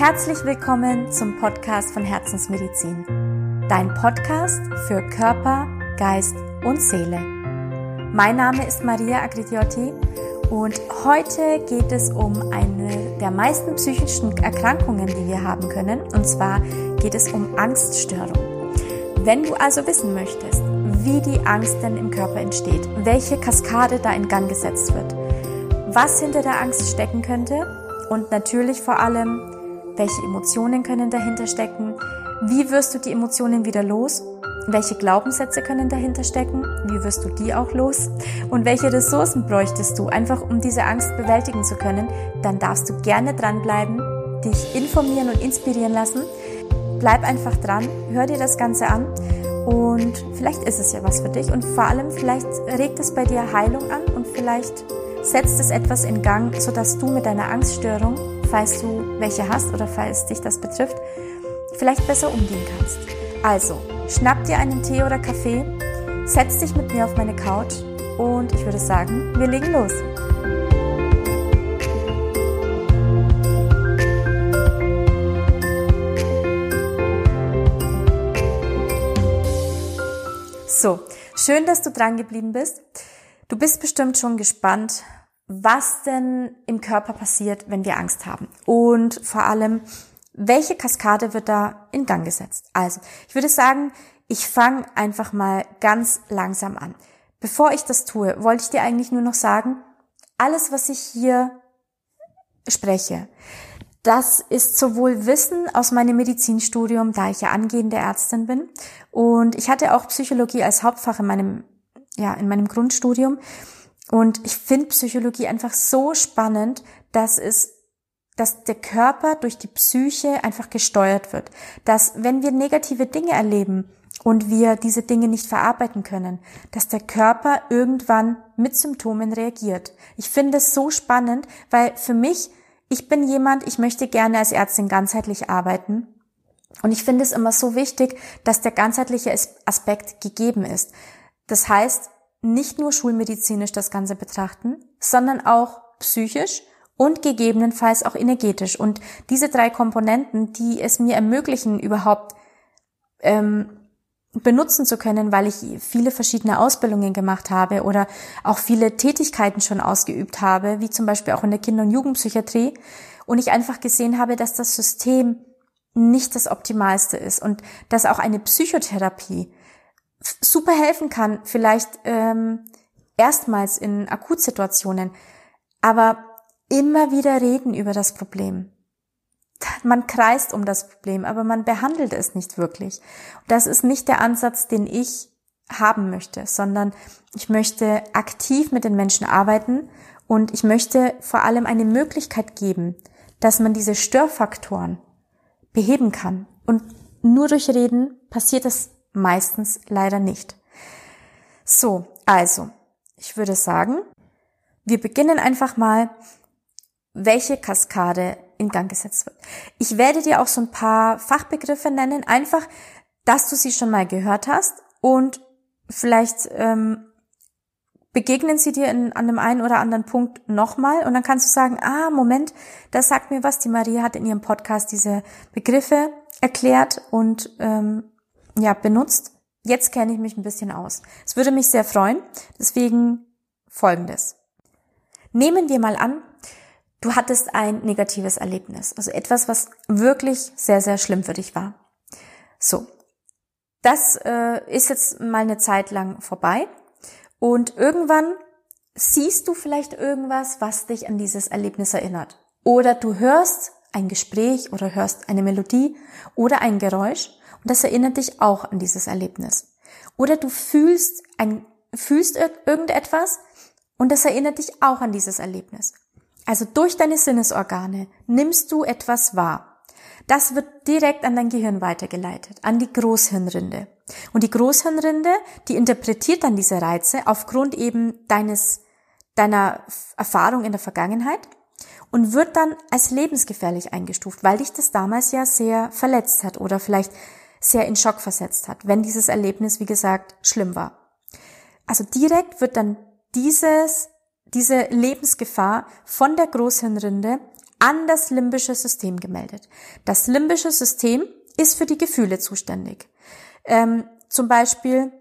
Herzlich willkommen zum Podcast von Herzensmedizin. Dein Podcast für Körper, Geist und Seele. Mein Name ist Maria Agridiotti und heute geht es um eine der meisten psychischen Erkrankungen, die wir haben können. Und zwar geht es um Angststörung. Wenn du also wissen möchtest, wie die Angst denn im Körper entsteht, welche Kaskade da in Gang gesetzt wird, was hinter der Angst stecken könnte und natürlich vor allem, welche Emotionen können dahinter stecken, wie wirst du die Emotionen wieder los, welche Glaubenssätze können dahinter stecken, wie wirst du die auch los? Und welche Ressourcen bräuchtest du einfach, um diese Angst bewältigen zu können, dann darfst du gerne dranbleiben, dich informieren und inspirieren lassen. Bleib einfach dran, hör dir das Ganze an. Und vielleicht ist es ja was für dich. Und vor allem vielleicht regt es bei dir Heilung an und vielleicht setzt es etwas in Gang, sodass du mit deiner Angststörung, falls du welche hast oder falls dich das betrifft, vielleicht besser umgehen kannst. Also, schnapp dir einen Tee oder Kaffee, setz dich mit mir auf meine Couch und ich würde sagen, wir legen los. So, schön, dass du dran geblieben bist. Du bist bestimmt schon gespannt, was denn im Körper passiert, wenn wir Angst haben. Und vor allem, welche Kaskade wird da in Gang gesetzt? Also, ich würde sagen, ich fange einfach mal ganz langsam an. Bevor ich das tue, wollte ich dir eigentlich nur noch sagen, alles, was ich hier spreche, das ist sowohl Wissen aus meinem Medizinstudium, da ich ja angehende Ärztin bin, und ich hatte auch Psychologie als Hauptfach in meinem ja, in meinem Grundstudium. Und ich finde Psychologie einfach so spannend, dass es dass der Körper durch die Psyche einfach gesteuert wird. Dass wenn wir negative Dinge erleben und wir diese Dinge nicht verarbeiten können, dass der Körper irgendwann mit Symptomen reagiert. Ich finde es so spannend, weil für mich, ich bin jemand, ich möchte gerne als Ärztin ganzheitlich arbeiten. Und ich finde es immer so wichtig, dass der ganzheitliche Aspekt gegeben ist. Das heißt, nicht nur schulmedizinisch das Ganze betrachten, sondern auch psychisch und gegebenenfalls auch energetisch. Und diese drei Komponenten, die es mir ermöglichen, überhaupt ähm, benutzen zu können, weil ich viele verschiedene Ausbildungen gemacht habe oder auch viele Tätigkeiten schon ausgeübt habe, wie zum Beispiel auch in der Kinder- und Jugendpsychiatrie. Und ich einfach gesehen habe, dass das System nicht das Optimalste ist und dass auch eine Psychotherapie super helfen kann, vielleicht ähm, erstmals in Akutsituationen, aber immer wieder reden über das Problem. Man kreist um das Problem, aber man behandelt es nicht wirklich. Das ist nicht der Ansatz, den ich haben möchte, sondern ich möchte aktiv mit den Menschen arbeiten und ich möchte vor allem eine Möglichkeit geben, dass man diese Störfaktoren beheben kann. Und nur durch Reden passiert es meistens leider nicht. So, also, ich würde sagen, wir beginnen einfach mal, welche Kaskade in Gang gesetzt wird. Ich werde dir auch so ein paar Fachbegriffe nennen, einfach, dass du sie schon mal gehört hast und vielleicht ähm, begegnen sie dir in, an dem einen oder anderen Punkt nochmal und dann kannst du sagen, ah, Moment, das sagt mir was, die Maria hat in ihrem Podcast diese Begriffe erklärt und ähm, ja, benutzt. Jetzt kenne ich mich ein bisschen aus. Es würde mich sehr freuen. Deswegen folgendes. Nehmen wir mal an, du hattest ein negatives Erlebnis. Also etwas, was wirklich sehr, sehr schlimm für dich war. So. Das äh, ist jetzt mal eine Zeit lang vorbei. Und irgendwann siehst du vielleicht irgendwas, was dich an dieses Erlebnis erinnert. Oder du hörst ein Gespräch oder hörst eine Melodie oder ein Geräusch und das erinnert dich auch an dieses Erlebnis. Oder du fühlst ein, fühlst irgendetwas und das erinnert dich auch an dieses Erlebnis. Also durch deine Sinnesorgane nimmst du etwas wahr. Das wird direkt an dein Gehirn weitergeleitet, an die Großhirnrinde. Und die Großhirnrinde, die interpretiert dann diese Reize aufgrund eben deines, deiner Erfahrung in der Vergangenheit und wird dann als lebensgefährlich eingestuft, weil dich das damals ja sehr verletzt hat oder vielleicht sehr in Schock versetzt hat, wenn dieses Erlebnis, wie gesagt, schlimm war. Also direkt wird dann dieses, diese Lebensgefahr von der Großhirnrinde an das limbische System gemeldet. Das limbische System ist für die Gefühle zuständig. Ähm, zum Beispiel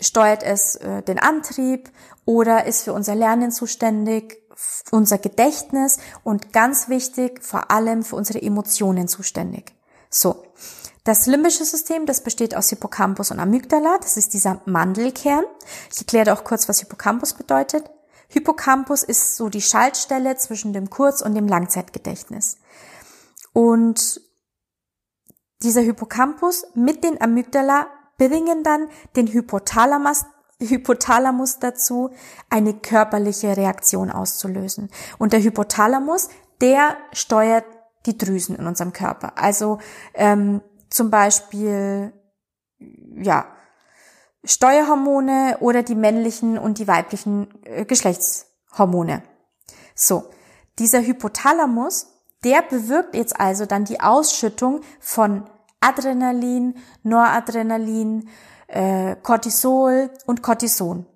steuert es äh, den Antrieb oder ist für unser Lernen zuständig, unser Gedächtnis und ganz wichtig, vor allem für unsere Emotionen zuständig. So. Das limbische System, das besteht aus Hippocampus und Amygdala, das ist dieser Mandelkern. Ich erkläre auch kurz, was Hippocampus bedeutet. Hippocampus ist so die Schaltstelle zwischen dem Kurz- und dem Langzeitgedächtnis. Und dieser Hippocampus mit den Amygdala bringen dann den Hypothalamus, Hypothalamus dazu, eine körperliche Reaktion auszulösen. Und der Hypothalamus, der steuert die Drüsen in unserem Körper. Also ähm, zum Beispiel, ja, Steuerhormone oder die männlichen und die weiblichen äh, Geschlechtshormone. So, dieser Hypothalamus, der bewirkt jetzt also dann die Ausschüttung von Adrenalin, Noradrenalin, äh, Cortisol und Cortison.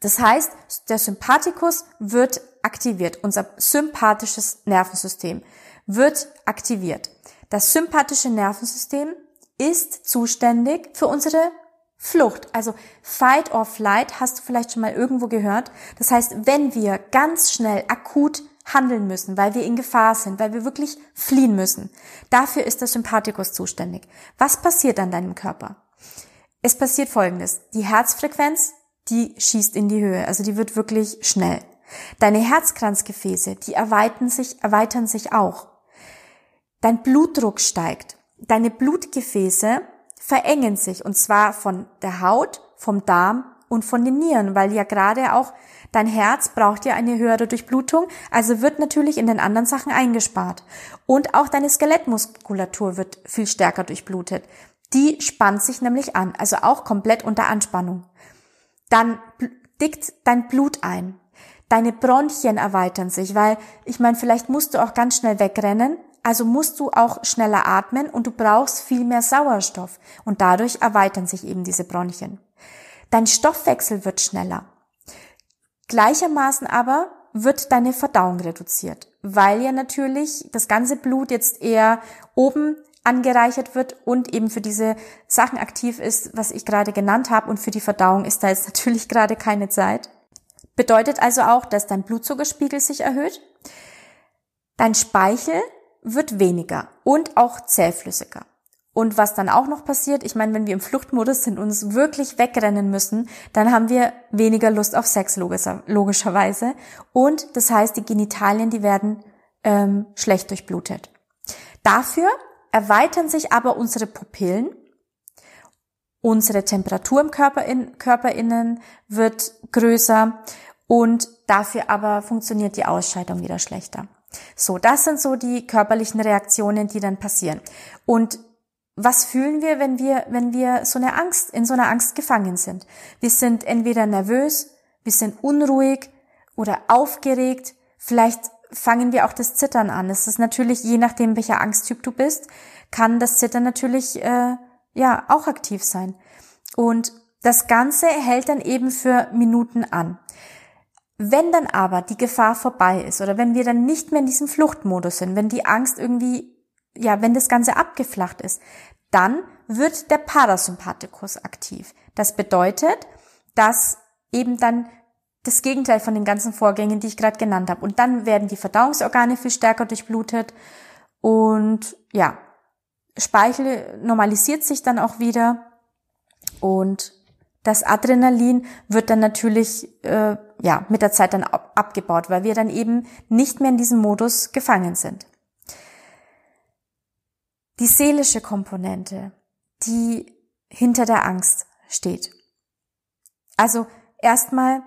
Das heißt, der Sympathikus wird aktiviert, unser sympathisches Nervensystem wird aktiviert. Das sympathische Nervensystem ist zuständig für unsere Flucht. Also Fight or Flight hast du vielleicht schon mal irgendwo gehört. Das heißt, wenn wir ganz schnell akut handeln müssen, weil wir in Gefahr sind, weil wir wirklich fliehen müssen, dafür ist der Sympathikus zuständig. Was passiert an deinem Körper? Es passiert Folgendes. Die Herzfrequenz, die schießt in die Höhe, also die wird wirklich schnell. Deine Herzkranzgefäße, die erweitern sich, erweitern sich auch. Dein Blutdruck steigt. Deine Blutgefäße verengen sich und zwar von der Haut, vom Darm und von den Nieren, weil ja gerade auch dein Herz braucht ja eine höhere Durchblutung, also wird natürlich in den anderen Sachen eingespart. Und auch deine Skelettmuskulatur wird viel stärker durchblutet. Die spannt sich nämlich an, also auch komplett unter Anspannung. Dann dickt dein Blut ein. Deine Bronchien erweitern sich, weil ich meine, vielleicht musst du auch ganz schnell wegrennen, also musst du auch schneller atmen und du brauchst viel mehr Sauerstoff und dadurch erweitern sich eben diese Bronchien. Dein Stoffwechsel wird schneller. Gleichermaßen aber wird deine Verdauung reduziert, weil ja natürlich das ganze Blut jetzt eher oben angereichert wird und eben für diese Sachen aktiv ist, was ich gerade genannt habe und für die Verdauung ist da jetzt natürlich gerade keine Zeit. Bedeutet also auch, dass dein Blutzuckerspiegel sich erhöht, dein Speichel wird weniger und auch zähflüssiger. Und was dann auch noch passiert, ich meine, wenn wir im Fluchtmodus sind und uns wirklich wegrennen müssen, dann haben wir weniger Lust auf Sex logischer, logischerweise. Und das heißt, die Genitalien, die werden ähm, schlecht durchblutet. Dafür erweitern sich aber unsere Pupillen, unsere Temperatur im Körper in, Körperinnen wird größer und dafür aber funktioniert die Ausscheidung wieder schlechter. So, das sind so die körperlichen Reaktionen, die dann passieren. Und was fühlen wir, wenn wir, wenn wir so eine Angst, in so einer Angst gefangen sind? Wir sind entweder nervös, wir sind unruhig oder aufgeregt. Vielleicht fangen wir auch das Zittern an. Es ist natürlich, je nachdem, welcher Angsttyp du bist, kann das Zittern natürlich, äh, ja, auch aktiv sein. Und das Ganze hält dann eben für Minuten an. Wenn dann aber die Gefahr vorbei ist oder wenn wir dann nicht mehr in diesem Fluchtmodus sind, wenn die Angst irgendwie, ja, wenn das Ganze abgeflacht ist, dann wird der Parasympathikus aktiv. Das bedeutet, dass eben dann das Gegenteil von den ganzen Vorgängen, die ich gerade genannt habe. Und dann werden die Verdauungsorgane viel stärker durchblutet und ja, Speichel normalisiert sich dann auch wieder und das Adrenalin wird dann natürlich äh, ja mit der Zeit dann ab abgebaut, weil wir dann eben nicht mehr in diesem Modus gefangen sind. Die seelische Komponente, die hinter der Angst steht. Also erstmal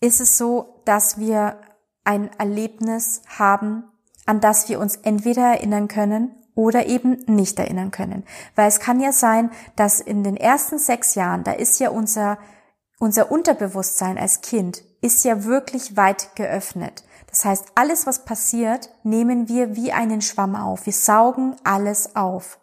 ist es so, dass wir ein Erlebnis haben, an das wir uns entweder erinnern können oder eben nicht erinnern können. Weil es kann ja sein, dass in den ersten sechs Jahren, da ist ja unser, unser Unterbewusstsein als Kind, ist ja wirklich weit geöffnet. Das heißt, alles, was passiert, nehmen wir wie einen Schwamm auf. Wir saugen alles auf.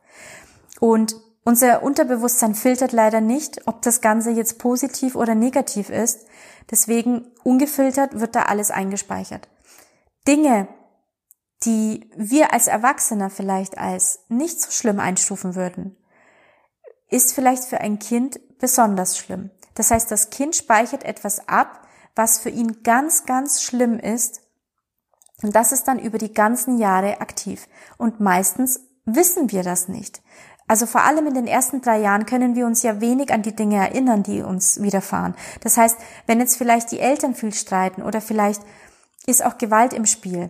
Und unser Unterbewusstsein filtert leider nicht, ob das Ganze jetzt positiv oder negativ ist. Deswegen ungefiltert wird da alles eingespeichert. Dinge, die wir als Erwachsener vielleicht als nicht so schlimm einstufen würden, ist vielleicht für ein Kind besonders schlimm. Das heißt, das Kind speichert etwas ab, was für ihn ganz, ganz schlimm ist. Und das ist dann über die ganzen Jahre aktiv. Und meistens wissen wir das nicht. Also vor allem in den ersten drei Jahren können wir uns ja wenig an die Dinge erinnern, die uns widerfahren. Das heißt, wenn jetzt vielleicht die Eltern viel streiten oder vielleicht ist auch Gewalt im Spiel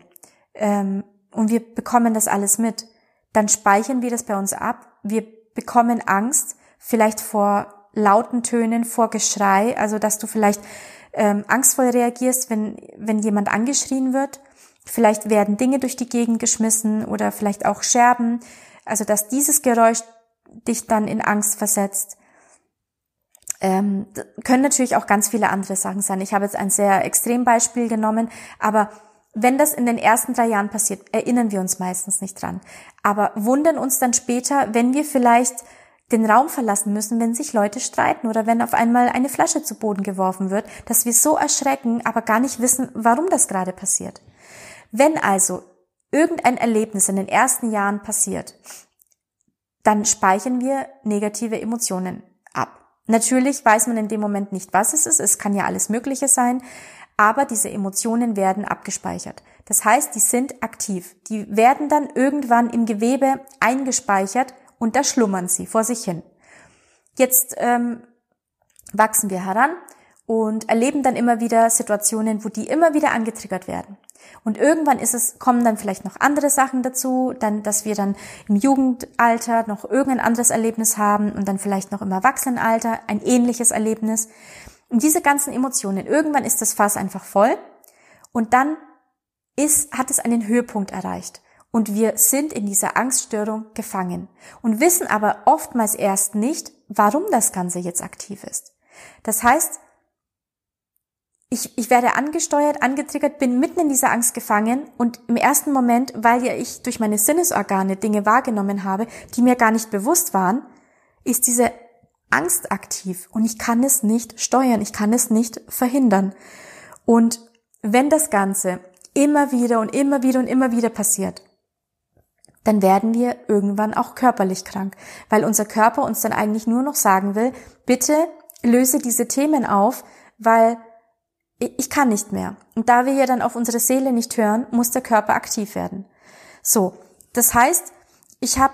ähm, und wir bekommen das alles mit, dann speichern wir das bei uns ab. Wir bekommen Angst, vielleicht vor lauten Tönen, vor Geschrei, also dass du vielleicht ähm, angstvoll reagierst, wenn, wenn jemand angeschrien wird. Vielleicht werden Dinge durch die Gegend geschmissen oder vielleicht auch Scherben. Also dass dieses Geräusch dich dann in Angst versetzt. Ähm, können natürlich auch ganz viele andere Sachen sein. Ich habe jetzt ein sehr Extrembeispiel genommen, aber wenn das in den ersten drei Jahren passiert, erinnern wir uns meistens nicht dran. Aber wundern uns dann später, wenn wir vielleicht den Raum verlassen müssen, wenn sich Leute streiten oder wenn auf einmal eine Flasche zu Boden geworfen wird, dass wir so erschrecken, aber gar nicht wissen, warum das gerade passiert. Wenn also irgendein Erlebnis in den ersten Jahren passiert, dann speichern wir negative Emotionen ab. Natürlich weiß man in dem Moment nicht, was es ist. Es kann ja alles Mögliche sein. Aber diese Emotionen werden abgespeichert. Das heißt, die sind aktiv. Die werden dann irgendwann im Gewebe eingespeichert und da schlummern sie vor sich hin. Jetzt ähm, wachsen wir heran und erleben dann immer wieder Situationen, wo die immer wieder angetriggert werden. Und irgendwann ist es, kommen dann vielleicht noch andere Sachen dazu, dann, dass wir dann im Jugendalter noch irgendein anderes Erlebnis haben und dann vielleicht noch im Erwachsenenalter ein ähnliches Erlebnis. Und diese ganzen Emotionen, irgendwann ist das Fass einfach voll und dann ist, hat es einen Höhepunkt erreicht und wir sind in dieser Angststörung gefangen und wissen aber oftmals erst nicht, warum das Ganze jetzt aktiv ist. Das heißt, ich, ich werde angesteuert, angetriggert, bin mitten in dieser Angst gefangen und im ersten Moment, weil ja ich durch meine Sinnesorgane Dinge wahrgenommen habe, die mir gar nicht bewusst waren, ist diese Angst aktiv und ich kann es nicht steuern, ich kann es nicht verhindern. Und wenn das Ganze immer wieder und immer wieder und immer wieder passiert, dann werden wir irgendwann auch körperlich krank, weil unser Körper uns dann eigentlich nur noch sagen will, bitte löse diese Themen auf, weil ich kann nicht mehr. Und da wir ja dann auf unsere Seele nicht hören, muss der Körper aktiv werden. So, das heißt, ich habe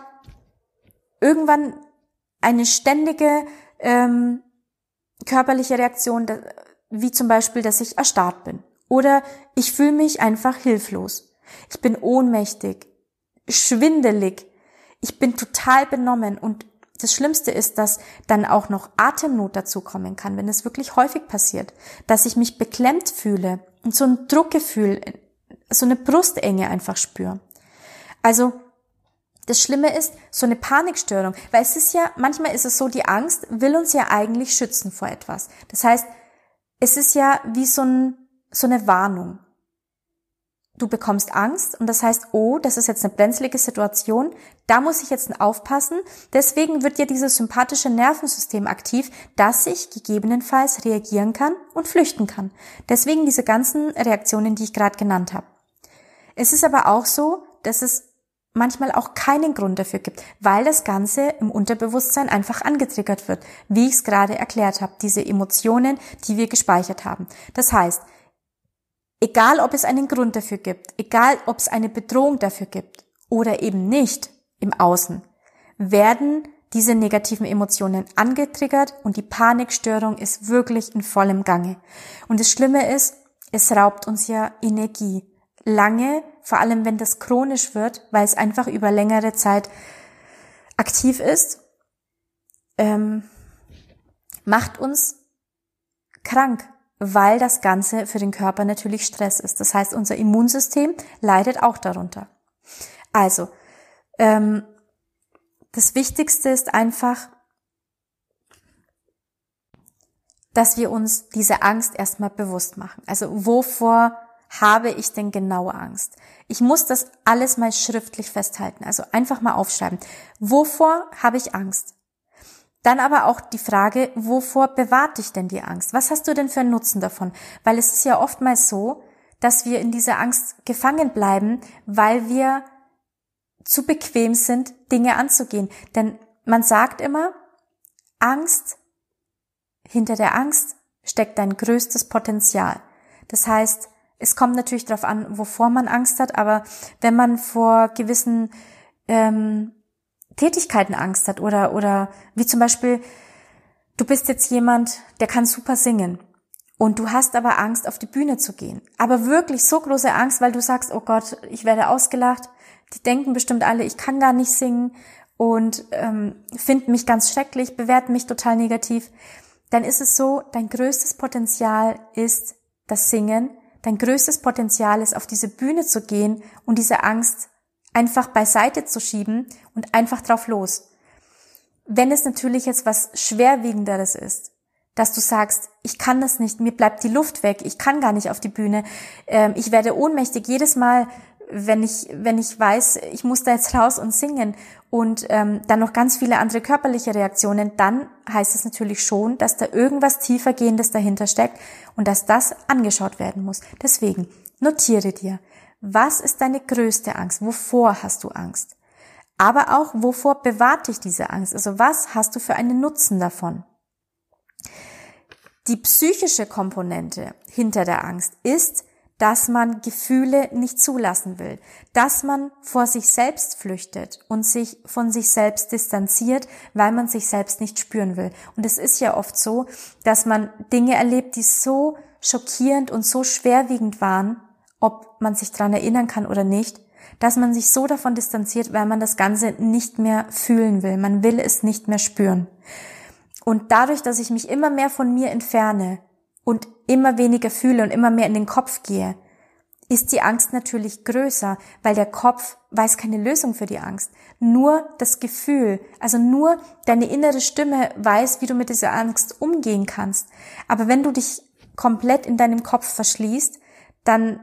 irgendwann eine ständige ähm, körperliche Reaktion, wie zum Beispiel, dass ich erstarrt bin. Oder ich fühle mich einfach hilflos. Ich bin ohnmächtig schwindelig. Ich bin total benommen und das Schlimmste ist, dass dann auch noch Atemnot dazu kommen kann, wenn es wirklich häufig passiert, dass ich mich beklemmt fühle und so ein Druckgefühl, so eine Brustenge einfach spüre. Also das Schlimme ist so eine Panikstörung, weil es ist ja, manchmal ist es so, die Angst will uns ja eigentlich schützen vor etwas. Das heißt, es ist ja wie so, ein, so eine Warnung du bekommst Angst und das heißt, oh, das ist jetzt eine brenzlige Situation, da muss ich jetzt aufpassen. Deswegen wird ja dieses sympathische Nervensystem aktiv, dass ich gegebenenfalls reagieren kann und flüchten kann. Deswegen diese ganzen Reaktionen, die ich gerade genannt habe. Es ist aber auch so, dass es manchmal auch keinen Grund dafür gibt, weil das Ganze im Unterbewusstsein einfach angetriggert wird, wie ich es gerade erklärt habe, diese Emotionen, die wir gespeichert haben. Das heißt, Egal, ob es einen Grund dafür gibt, egal, ob es eine Bedrohung dafür gibt oder eben nicht im Außen, werden diese negativen Emotionen angetriggert und die Panikstörung ist wirklich in vollem Gange. Und das Schlimme ist, es raubt uns ja Energie. Lange, vor allem wenn das chronisch wird, weil es einfach über längere Zeit aktiv ist, ähm, macht uns krank, weil das Ganze für den Körper natürlich Stress ist. Das heißt, unser Immunsystem leidet auch darunter. Also, ähm, das Wichtigste ist einfach, dass wir uns diese Angst erstmal bewusst machen. Also wovor habe ich denn genaue Angst? Ich muss das alles mal schriftlich festhalten, also einfach mal aufschreiben. Wovor habe ich Angst? Dann aber auch die Frage, wovor bewahrt dich denn die Angst? Was hast du denn für einen Nutzen davon? Weil es ist ja oftmals so, dass wir in dieser Angst gefangen bleiben, weil wir zu bequem sind, Dinge anzugehen. Denn man sagt immer, Angst, hinter der Angst steckt dein größtes Potenzial. Das heißt, es kommt natürlich darauf an, wovor man Angst hat, aber wenn man vor gewissen ähm, Tätigkeiten Angst hat oder, oder wie zum Beispiel, du bist jetzt jemand, der kann super singen und du hast aber Angst, auf die Bühne zu gehen. Aber wirklich so große Angst, weil du sagst, oh Gott, ich werde ausgelacht. Die denken bestimmt alle, ich kann gar nicht singen und ähm, finden mich ganz schrecklich, bewerten mich total negativ. Dann ist es so, dein größtes Potenzial ist das Singen. Dein größtes Potenzial ist, auf diese Bühne zu gehen und diese Angst einfach beiseite zu schieben und einfach drauf los. Wenn es natürlich jetzt was Schwerwiegenderes ist, dass du sagst, ich kann das nicht, mir bleibt die Luft weg, ich kann gar nicht auf die Bühne, ähm, ich werde ohnmächtig jedes Mal, wenn ich, wenn ich weiß, ich muss da jetzt raus und singen und ähm, dann noch ganz viele andere körperliche Reaktionen, dann heißt es natürlich schon, dass da irgendwas tiefergehendes dahinter steckt und dass das angeschaut werden muss. Deswegen notiere dir, was ist deine größte Angst? Wovor hast du Angst? Aber auch, wovor bewahrt dich diese Angst? Also was hast du für einen Nutzen davon? Die psychische Komponente hinter der Angst ist, dass man Gefühle nicht zulassen will, dass man vor sich selbst flüchtet und sich von sich selbst distanziert, weil man sich selbst nicht spüren will. Und es ist ja oft so, dass man Dinge erlebt, die so schockierend und so schwerwiegend waren, ob man sich dran erinnern kann oder nicht, dass man sich so davon distanziert, weil man das Ganze nicht mehr fühlen will. Man will es nicht mehr spüren. Und dadurch, dass ich mich immer mehr von mir entferne und immer weniger fühle und immer mehr in den Kopf gehe, ist die Angst natürlich größer, weil der Kopf weiß keine Lösung für die Angst. Nur das Gefühl, also nur deine innere Stimme weiß, wie du mit dieser Angst umgehen kannst. Aber wenn du dich komplett in deinem Kopf verschließt, dann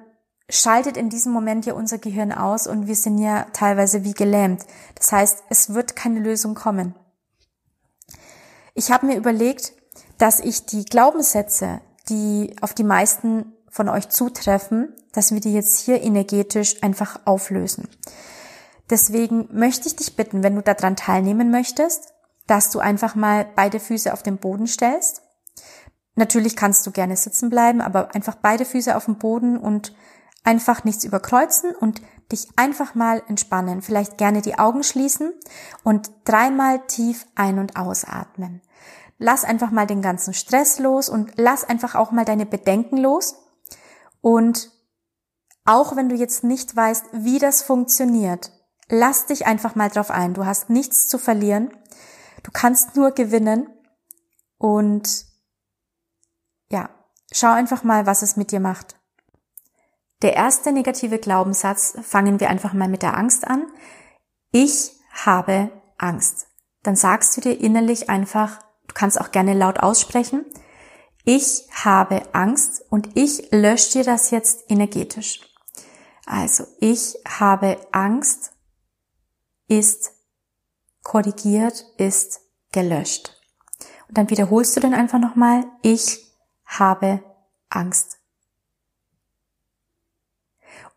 schaltet in diesem Moment ja unser Gehirn aus und wir sind ja teilweise wie gelähmt. Das heißt, es wird keine Lösung kommen. Ich habe mir überlegt, dass ich die Glaubenssätze, die auf die meisten von euch zutreffen, dass wir die jetzt hier energetisch einfach auflösen. Deswegen möchte ich dich bitten, wenn du daran teilnehmen möchtest, dass du einfach mal beide Füße auf den Boden stellst. Natürlich kannst du gerne sitzen bleiben, aber einfach beide Füße auf dem Boden und einfach nichts überkreuzen und dich einfach mal entspannen. Vielleicht gerne die Augen schließen und dreimal tief ein- und ausatmen. Lass einfach mal den ganzen Stress los und lass einfach auch mal deine Bedenken los. Und auch wenn du jetzt nicht weißt, wie das funktioniert, lass dich einfach mal drauf ein. Du hast nichts zu verlieren. Du kannst nur gewinnen. Und ja, schau einfach mal, was es mit dir macht. Der erste negative Glaubenssatz, fangen wir einfach mal mit der Angst an. Ich habe Angst. Dann sagst du dir innerlich einfach, du kannst auch gerne laut aussprechen, ich habe Angst und ich lösche dir das jetzt energetisch. Also, ich habe Angst ist korrigiert, ist gelöscht. Und dann wiederholst du dann einfach nochmal, ich habe Angst.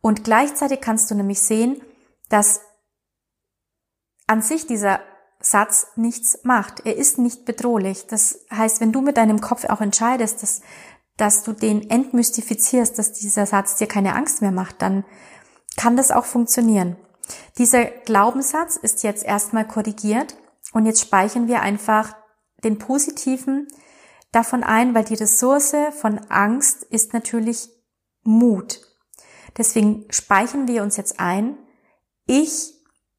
Und gleichzeitig kannst du nämlich sehen, dass an sich dieser Satz nichts macht. Er ist nicht bedrohlich. Das heißt, wenn du mit deinem Kopf auch entscheidest, dass, dass du den entmystifizierst, dass dieser Satz dir keine Angst mehr macht, dann kann das auch funktionieren. Dieser Glaubenssatz ist jetzt erstmal korrigiert und jetzt speichern wir einfach den positiven davon ein, weil die Ressource von Angst ist natürlich Mut. Deswegen speichern wir uns jetzt ein, ich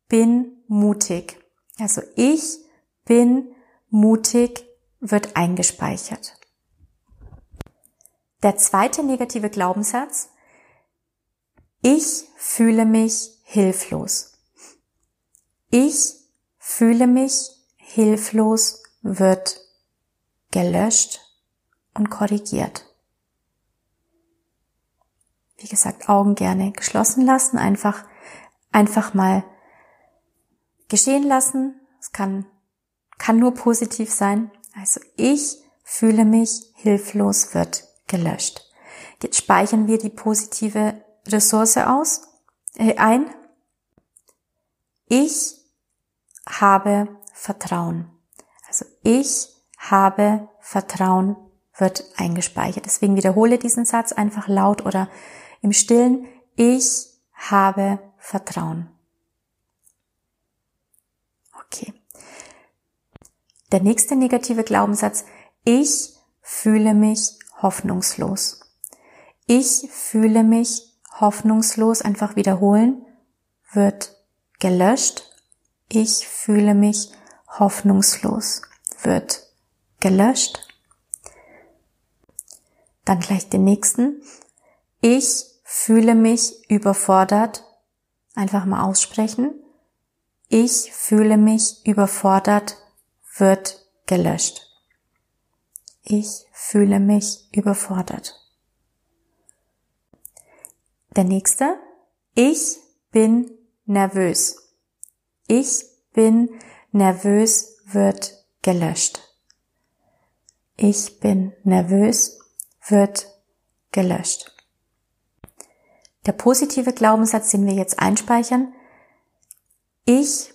bin mutig. Also ich bin mutig wird eingespeichert. Der zweite negative Glaubenssatz, ich fühle mich hilflos. Ich fühle mich hilflos wird gelöscht und korrigiert. Wie gesagt, Augen gerne geschlossen lassen, einfach, einfach mal geschehen lassen. Es kann, kann nur positiv sein. Also ich fühle mich hilflos wird gelöscht. Jetzt speichern wir die positive Ressource aus, äh, ein. Ich habe Vertrauen. Also ich habe Vertrauen wird eingespeichert. Deswegen wiederhole diesen Satz einfach laut oder im Stillen. Ich habe Vertrauen. Okay. Der nächste negative Glaubenssatz. Ich fühle mich hoffnungslos. Ich fühle mich hoffnungslos. Einfach wiederholen. Wird gelöscht. Ich fühle mich hoffnungslos. Wird gelöscht. Dann gleich den nächsten. Ich fühle mich überfordert. Einfach mal aussprechen. Ich fühle mich überfordert wird gelöscht. Ich fühle mich überfordert. Der nächste. Ich bin nervös. Ich bin nervös wird gelöscht. Ich bin nervös wird gelöscht. Der positive Glaubenssatz, den wir jetzt einspeichern, ich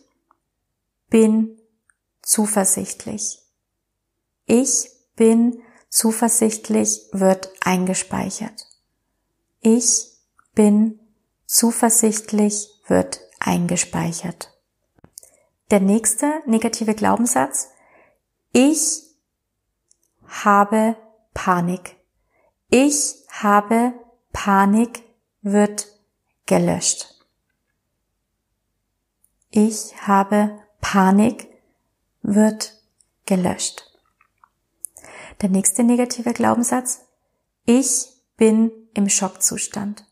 bin zuversichtlich. Ich bin zuversichtlich wird eingespeichert. Ich bin zuversichtlich wird eingespeichert. Der nächste negative Glaubenssatz, ich habe Panik. Ich habe Panik wird gelöscht. Ich habe Panik wird gelöscht. Der nächste negative Glaubenssatz. Ich bin im Schockzustand.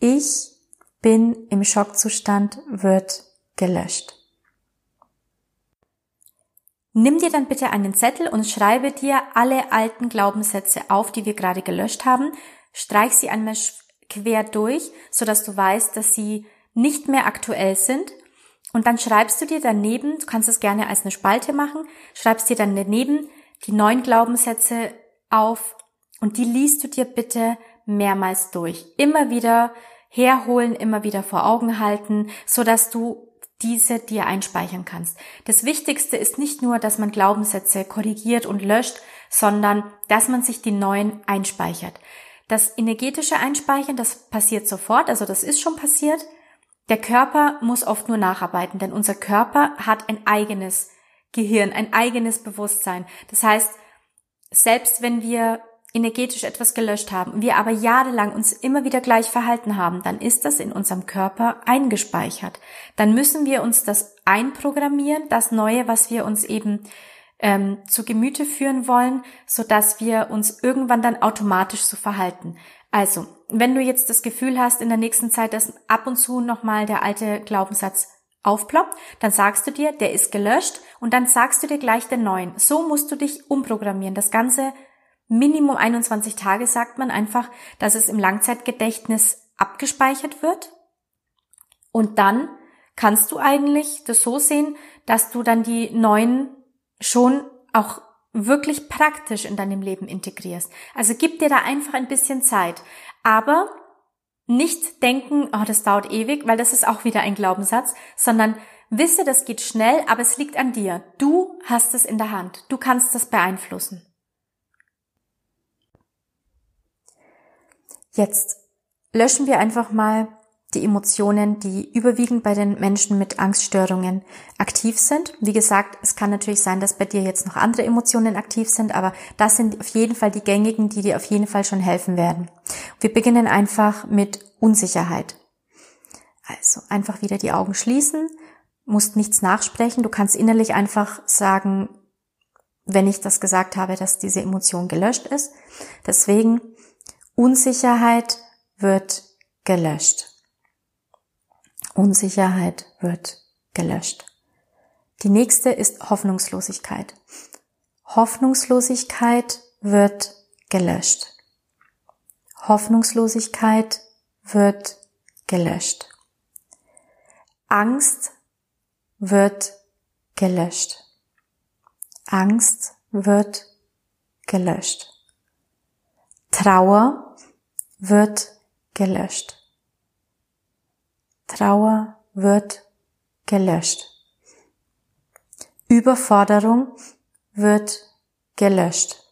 Ich bin im Schockzustand wird gelöscht. Nimm dir dann bitte einen Zettel und schreibe dir alle alten Glaubenssätze auf, die wir gerade gelöscht haben. Streich sie einmal quer durch, sodass du weißt, dass sie nicht mehr aktuell sind. Und dann schreibst du dir daneben, du kannst es gerne als eine Spalte machen, schreibst dir dann daneben die neuen Glaubenssätze auf und die liest du dir bitte mehrmals durch. Immer wieder herholen, immer wieder vor Augen halten, sodass du diese dir einspeichern kannst. Das Wichtigste ist nicht nur, dass man Glaubenssätze korrigiert und löscht, sondern dass man sich die neuen einspeichert. Das energetische Einspeichern, das passiert sofort, also das ist schon passiert. Der Körper muss oft nur nacharbeiten, denn unser Körper hat ein eigenes Gehirn, ein eigenes Bewusstsein. Das heißt, selbst wenn wir energetisch etwas gelöscht haben, wir aber jahrelang uns immer wieder gleich verhalten haben, dann ist das in unserem Körper eingespeichert. Dann müssen wir uns das einprogrammieren, das Neue, was wir uns eben ähm, zu Gemüte führen wollen, so dass wir uns irgendwann dann automatisch so verhalten. Also, wenn du jetzt das Gefühl hast in der nächsten Zeit, dass ab und zu nochmal der alte Glaubenssatz aufploppt, dann sagst du dir, der ist gelöscht und dann sagst du dir gleich den neuen. So musst du dich umprogrammieren. Das Ganze Minimum 21 Tage sagt man einfach, dass es im Langzeitgedächtnis abgespeichert wird. Und dann kannst du eigentlich das so sehen, dass du dann die neuen schon auch wirklich praktisch in deinem Leben integrierst. Also gib dir da einfach ein bisschen Zeit. Aber nicht denken, oh, das dauert ewig, weil das ist auch wieder ein Glaubenssatz, sondern wisse, das geht schnell, aber es liegt an dir. Du hast es in der Hand. Du kannst das beeinflussen. Jetzt löschen wir einfach mal die Emotionen, die überwiegend bei den Menschen mit Angststörungen aktiv sind. Wie gesagt, es kann natürlich sein, dass bei dir jetzt noch andere Emotionen aktiv sind, aber das sind auf jeden Fall die gängigen, die dir auf jeden Fall schon helfen werden. Wir beginnen einfach mit Unsicherheit. Also einfach wieder die Augen schließen, musst nichts nachsprechen, du kannst innerlich einfach sagen, wenn ich das gesagt habe, dass diese Emotion gelöscht ist. Deswegen Unsicherheit wird gelöscht. Unsicherheit wird gelöscht. Die nächste ist Hoffnungslosigkeit. Hoffnungslosigkeit wird gelöscht. Hoffnungslosigkeit wird gelöscht. Angst wird gelöscht. Angst wird gelöscht. Trauer wird gelöscht. Trauer wird gelöscht. Überforderung wird gelöscht.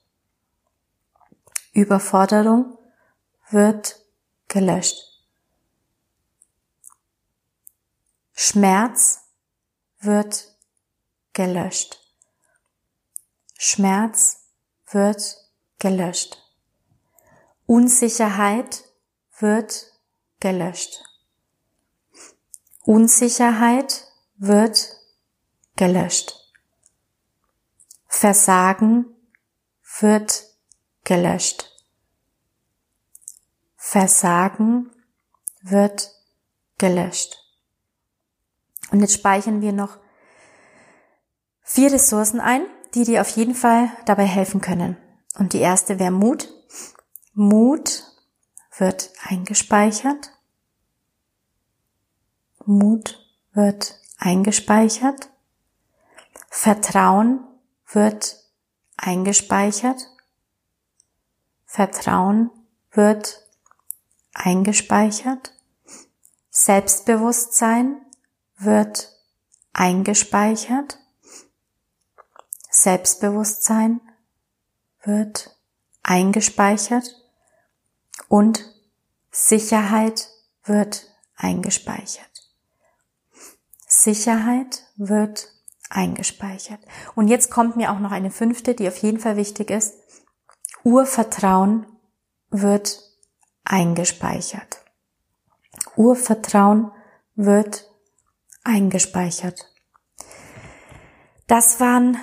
Überforderung wird gelöscht. Schmerz wird gelöscht. Schmerz wird gelöscht. Unsicherheit wird gelöscht. Unsicherheit wird gelöscht. Versagen wird gelöscht. Versagen wird gelöscht. Und jetzt speichern wir noch vier Ressourcen ein, die dir auf jeden Fall dabei helfen können. Und die erste wäre Mut. Mut wird eingespeichert. Mut wird eingespeichert. Vertrauen wird eingespeichert. Vertrauen wird eingespeichert. Selbstbewusstsein wird eingespeichert. Selbstbewusstsein wird eingespeichert und Sicherheit wird eingespeichert. Sicherheit wird eingespeichert. Und jetzt kommt mir auch noch eine fünfte, die auf jeden Fall wichtig ist. Urvertrauen wird eingespeichert. Urvertrauen wird eingespeichert. Das waren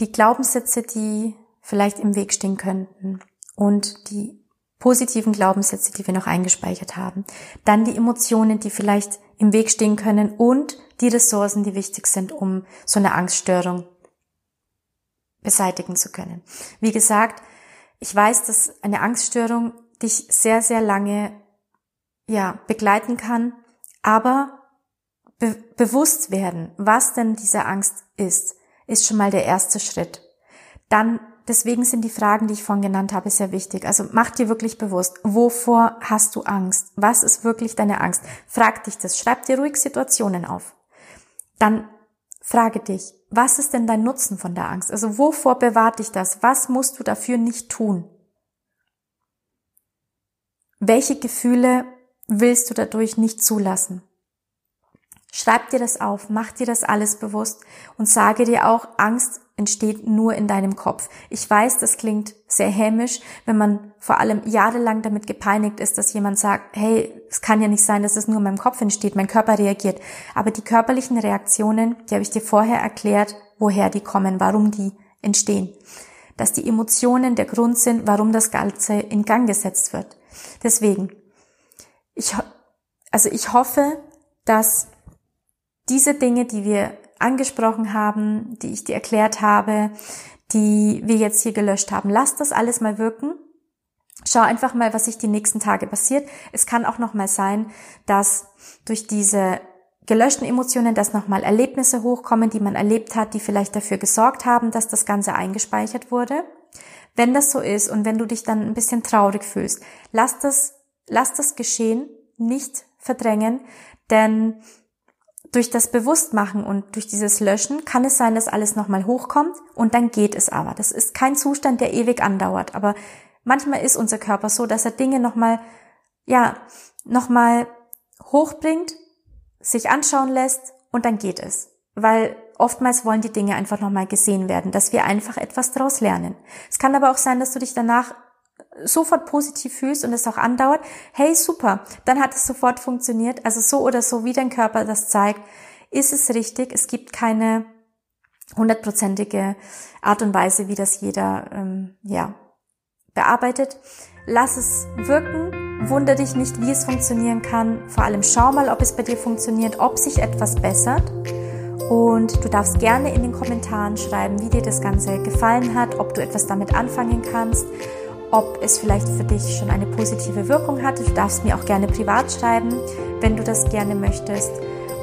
die Glaubenssätze, die vielleicht im Weg stehen könnten und die positiven Glaubenssätze, die wir noch eingespeichert haben. Dann die Emotionen, die vielleicht im Weg stehen können und die Ressourcen, die wichtig sind, um so eine Angststörung beseitigen zu können. Wie gesagt, ich weiß, dass eine Angststörung dich sehr, sehr lange, ja, begleiten kann, aber be bewusst werden, was denn diese Angst ist, ist schon mal der erste Schritt. Dann, deswegen sind die Fragen, die ich vorhin genannt habe, sehr wichtig. Also mach dir wirklich bewusst, wovor hast du Angst? Was ist wirklich deine Angst? Frag dich das. Schreib dir ruhig Situationen auf. Dann frage dich, was ist denn dein Nutzen von der Angst? Also wovor bewahrt dich das? Was musst du dafür nicht tun? Welche Gefühle willst du dadurch nicht zulassen? Schreib dir das auf, mach dir das alles bewusst und sage dir auch, Angst entsteht nur in deinem Kopf. Ich weiß, das klingt sehr hämisch, wenn man vor allem jahrelang damit gepeinigt ist, dass jemand sagt, hey, es kann ja nicht sein, dass es nur in meinem Kopf entsteht, mein Körper reagiert. Aber die körperlichen Reaktionen, die habe ich dir vorher erklärt, woher die kommen, warum die entstehen. Dass die Emotionen der Grund sind, warum das Ganze in Gang gesetzt wird. Deswegen, ich, also ich hoffe, dass diese Dinge, die wir angesprochen haben, die ich dir erklärt habe, die wir jetzt hier gelöscht haben, lass das alles mal wirken. Schau einfach mal, was sich die nächsten Tage passiert. Es kann auch noch mal sein, dass durch diese gelöschten Emotionen, dass nochmal Erlebnisse hochkommen, die man erlebt hat, die vielleicht dafür gesorgt haben, dass das Ganze eingespeichert wurde. Wenn das so ist und wenn du dich dann ein bisschen traurig fühlst, lass das, lass das geschehen, nicht verdrängen, denn durch das Bewusstmachen und durch dieses Löschen kann es sein, dass alles nochmal hochkommt und dann geht es aber. Das ist kein Zustand, der ewig andauert, aber manchmal ist unser Körper so, dass er Dinge nochmal, ja, nochmal hochbringt, sich anschauen lässt und dann geht es. Weil oftmals wollen die Dinge einfach nochmal gesehen werden, dass wir einfach etwas daraus lernen. Es kann aber auch sein, dass du dich danach sofort positiv fühlst und es auch andauert, hey super, dann hat es sofort funktioniert. Also so oder so, wie dein Körper das zeigt, ist es richtig. Es gibt keine hundertprozentige Art und Weise, wie das jeder ähm, ja bearbeitet. Lass es wirken, wunder dich nicht, wie es funktionieren kann. Vor allem schau mal, ob es bei dir funktioniert, ob sich etwas bessert. Und du darfst gerne in den Kommentaren schreiben, wie dir das Ganze gefallen hat, ob du etwas damit anfangen kannst ob es vielleicht für dich schon eine positive Wirkung hatte. Du darfst mir auch gerne privat schreiben, wenn du das gerne möchtest.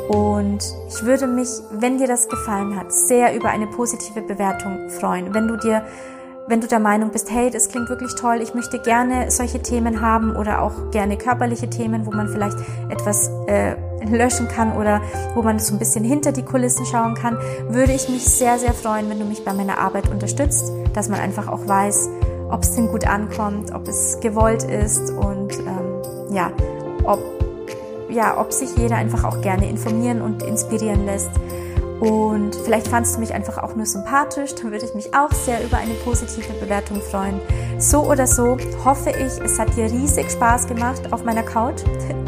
Und ich würde mich, wenn dir das gefallen hat, sehr über eine positive Bewertung freuen. Wenn du dir wenn du der Meinung bist, hey, das klingt wirklich toll, ich möchte gerne solche Themen haben oder auch gerne körperliche Themen, wo man vielleicht etwas äh, löschen kann oder wo man so ein bisschen hinter die Kulissen schauen kann, würde ich mich sehr, sehr freuen, wenn du mich bei meiner Arbeit unterstützt, dass man einfach auch weiß, ob es denn gut ankommt, ob es gewollt ist und ähm, ja, ob, ja, ob sich jeder einfach auch gerne informieren und inspirieren lässt. Und vielleicht fandst du mich einfach auch nur sympathisch, dann würde ich mich auch sehr über eine positive Bewertung freuen. So oder so hoffe ich, es hat dir riesig Spaß gemacht auf meiner Couch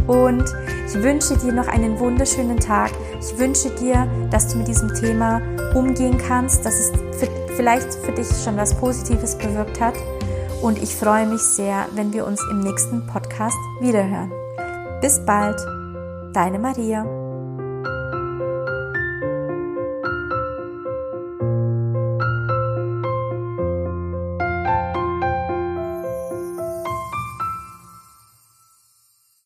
und ich wünsche dir noch einen wunderschönen Tag. Ich wünsche dir, dass du mit diesem Thema umgehen kannst, dass es für, vielleicht für dich schon was Positives bewirkt hat. Und ich freue mich sehr, wenn wir uns im nächsten Podcast wiederhören. Bis bald, deine Maria.